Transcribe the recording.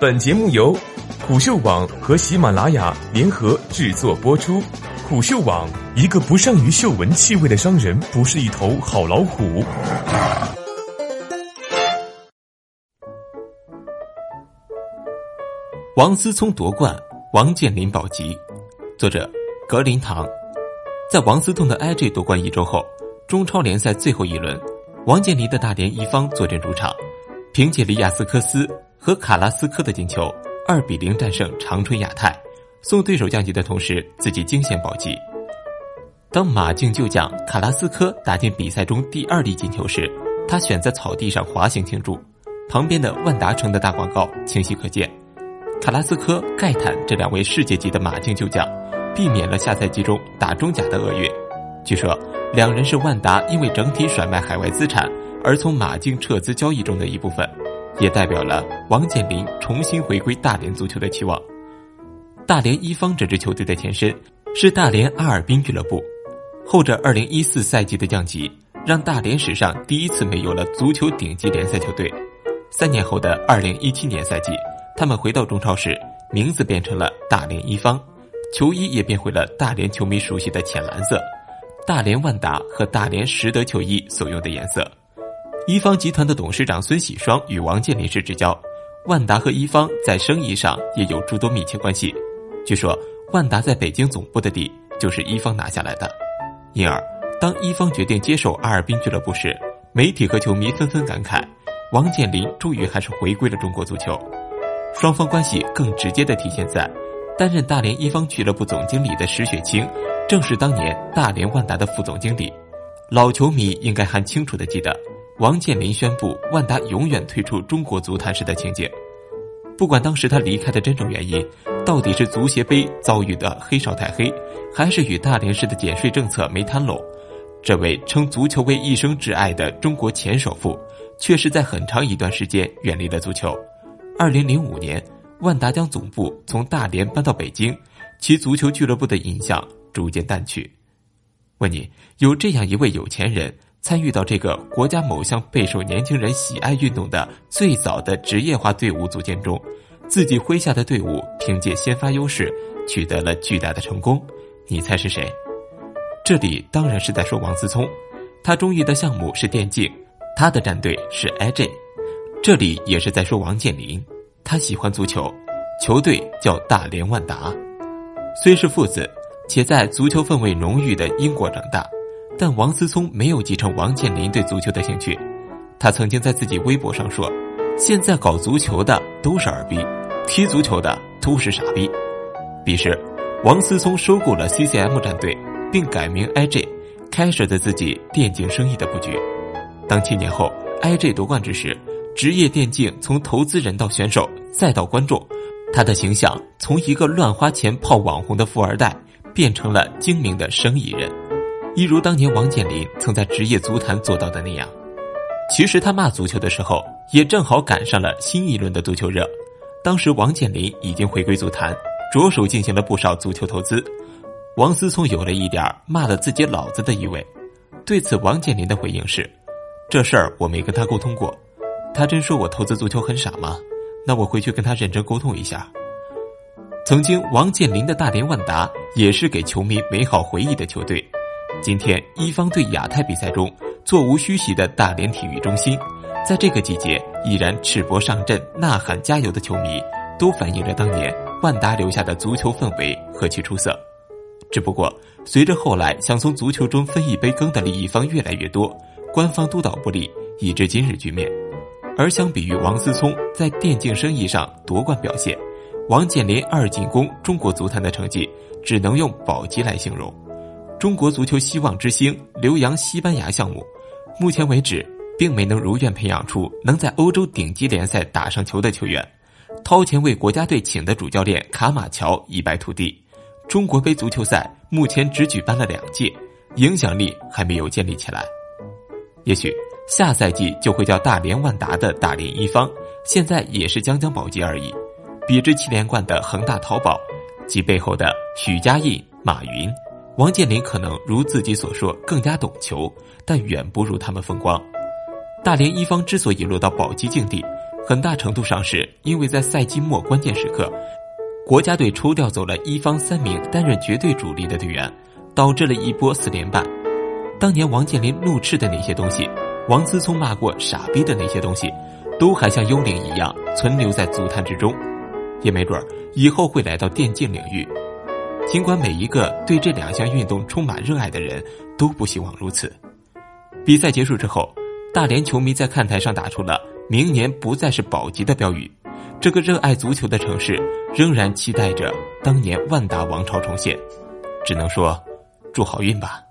本节目由虎嗅网和喜马拉雅联合制作播出。虎嗅网：一个不善于嗅闻气味的商人，不是一头好老虎。王思聪夺冠，王健林保级。作者：格林堂。在王思聪的 IG 夺冠一周后，中超联赛最后一轮，王健林的大连一方坐镇主场，凭借利亚斯科斯。和卡拉斯科的进球，二比零战胜长春亚泰，送对手降级的同时，自己惊险保级。当马竞旧将卡拉斯科打进比赛中第二粒进球时，他选择草地上滑行庆祝，旁边的万达城的大广告清晰可见。卡拉斯科盖坦这两位世界级的马竞旧将，避免了下赛季中打中甲的厄运。据说，两人是万达因为整体甩卖海外资产而从马竞撤资交易中的一部分。也代表了王健林重新回归大连足球的期望。大连一方这支球队的前身是大连阿尔滨俱乐部，后者2014赛季的降级让大连史上第一次没有了足球顶级联赛球队。三年后的2017年赛季，他们回到中超时，名字变成了大连一方，球衣也变回了大连球迷熟悉的浅蓝色，大连万达和大连实德球衣所用的颜色。一方集团的董事长孙喜双与王健林是至交，万达和一方在生意上也有诸多密切关系。据说万达在北京总部的地就是一方拿下来的，因而当一方决定接手阿尔滨俱乐部时，媒体和球迷纷纷感慨：王健林终于还是回归了中国足球。双方关系更直接的体现在，担任大连一方俱乐部总经理的石雪清，正是当年大连万达的副总经理。老球迷应该还清楚的记得。王健林宣布万达永远退出中国足坛时的情景，不管当时他离开的真正原因，到底是足协杯遭遇的黑哨太黑，还是与大连市的减税政策没谈拢，这位称足球为一生挚爱的中国前首富，却是在很长一段时间远离了足球。二零零五年，万达将总部从大连搬到北京，其足球俱乐部的印象逐渐淡去。问你，有这样一位有钱人？参与到这个国家某项备受年轻人喜爱运动的最早的职业化队伍组建中，自己麾下的队伍凭借先发优势取得了巨大的成功。你猜是谁？这里当然是在说王思聪，他中意的项目是电竞，他的战队是 IJ。这里也是在说王健林，他喜欢足球，球队叫大连万达。虽是父子，且在足球氛围浓郁的英国长大。但王思聪没有继承王健林对足球的兴趣，他曾经在自己微博上说：“现在搞足球的都是二逼，踢足球的都是傻逼。”彼时，王思聪收购了 CCM 战队，并改名 IJ，开始了自己电竞生意的布局。当七年后 IJ 夺冠之时，职业电竞从投资人到选手再到观众，他的形象从一个乱花钱泡网红的富二代，变成了精明的生意人。一如当年王健林曾在职业足坛做到的那样，其实他骂足球的时候，也正好赶上了新一轮的足球热。当时王健林已经回归足坛，着手进行了不少足球投资。王思聪有了一点骂了自己老子的意味。对此，王健林的回应是：“这事儿我没跟他沟通过，他真说我投资足球很傻吗？那我回去跟他认真沟通一下。”曾经，王健林的大连万达也是给球迷美好回忆的球队。今天一方对亚太比赛中座无虚席的大连体育中心，在这个季节依然赤膊上阵呐喊加油的球迷，都反映着当年万达留下的足球氛围何其出色。只不过随着后来想从足球中分一杯羹的利益方越来越多，官方督导不力，以致今日局面。而相比于王思聪在电竞生意上夺冠表现，王健林二进攻中国足坛的成绩，只能用保级来形容。中国足球希望之星留洋西班牙项目，目前为止并没能如愿培养出能在欧洲顶级联赛打上球的球员，掏钱为国家队请的主教练卡马乔一败涂地。中国杯足球赛目前只举办了两届，影响力还没有建立起来。也许下赛季就会叫大连万达的大连一方，现在也是将将保级而已。比之七连冠的恒大淘宝及背后的许家印、马云。王健林可能如自己所说更加懂球，但远不如他们风光。大连一方之所以落到保级境地，很大程度上是因为在赛季末关键时刻，国家队抽调走了一方三名担任绝对主力的队员，导致了一波四连败。当年王健林怒斥的那些东西，王思聪骂过傻逼的那些东西，都还像幽灵一样存留在足坛之中，也没准儿以后会来到电竞领域。尽管每一个对这两项运动充满热爱的人都不希望如此。比赛结束之后，大连球迷在看台上打出了“明年不再是保级”的标语。这个热爱足球的城市仍然期待着当年万达王朝重现。只能说，祝好运吧。